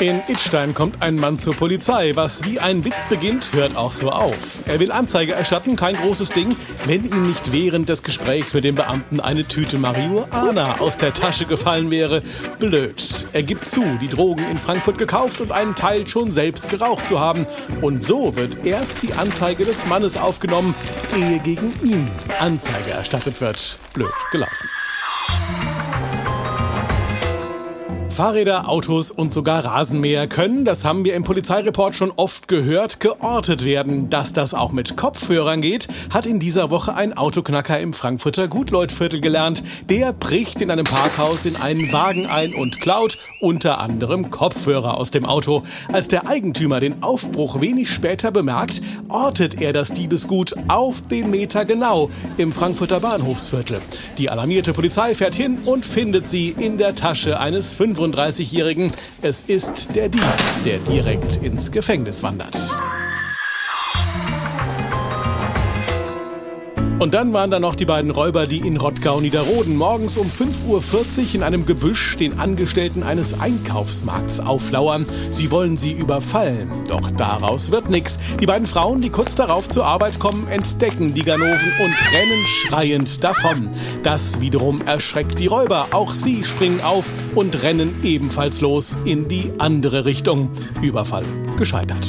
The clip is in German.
In Itstein kommt ein Mann zur Polizei. Was wie ein Witz beginnt, hört auch so auf. Er will Anzeige erstatten, kein großes Ding, wenn ihm nicht während des Gesprächs mit dem Beamten eine Tüte Marihuana aus der Tasche gefallen wäre. Blöd. Er gibt zu, die Drogen in Frankfurt gekauft und einen Teil schon selbst geraucht zu haben. Und so wird erst die Anzeige des Mannes aufgenommen, ehe gegen ihn Anzeige erstattet wird. Blöd gelaufen. Fahrräder, Autos und sogar Rasenmäher können, das haben wir im Polizeireport schon oft gehört, geortet werden. Dass das auch mit Kopfhörern geht, hat in dieser Woche ein Autoknacker im Frankfurter Gutleutviertel gelernt. Der bricht in einem Parkhaus in einen Wagen ein und klaut unter anderem Kopfhörer aus dem Auto. Als der Eigentümer den Aufbruch wenig später bemerkt, ortet er das Diebesgut auf den Meter genau im Frankfurter Bahnhofsviertel. Die alarmierte Polizei fährt hin und findet sie in der Tasche eines 35 35-Jährigen. Es ist der Dieb, der direkt ins Gefängnis wandert. Und dann waren da noch die beiden Räuber, die in Rottgau-Niederroden morgens um 5.40 Uhr in einem Gebüsch den Angestellten eines Einkaufsmarkts auflauern. Sie wollen sie überfallen. Doch daraus wird nichts. Die beiden Frauen, die kurz darauf zur Arbeit kommen, entdecken die Ganoven und rennen schreiend davon. Das wiederum erschreckt die Räuber. Auch sie springen auf und rennen ebenfalls los in die andere Richtung. Überfall gescheitert.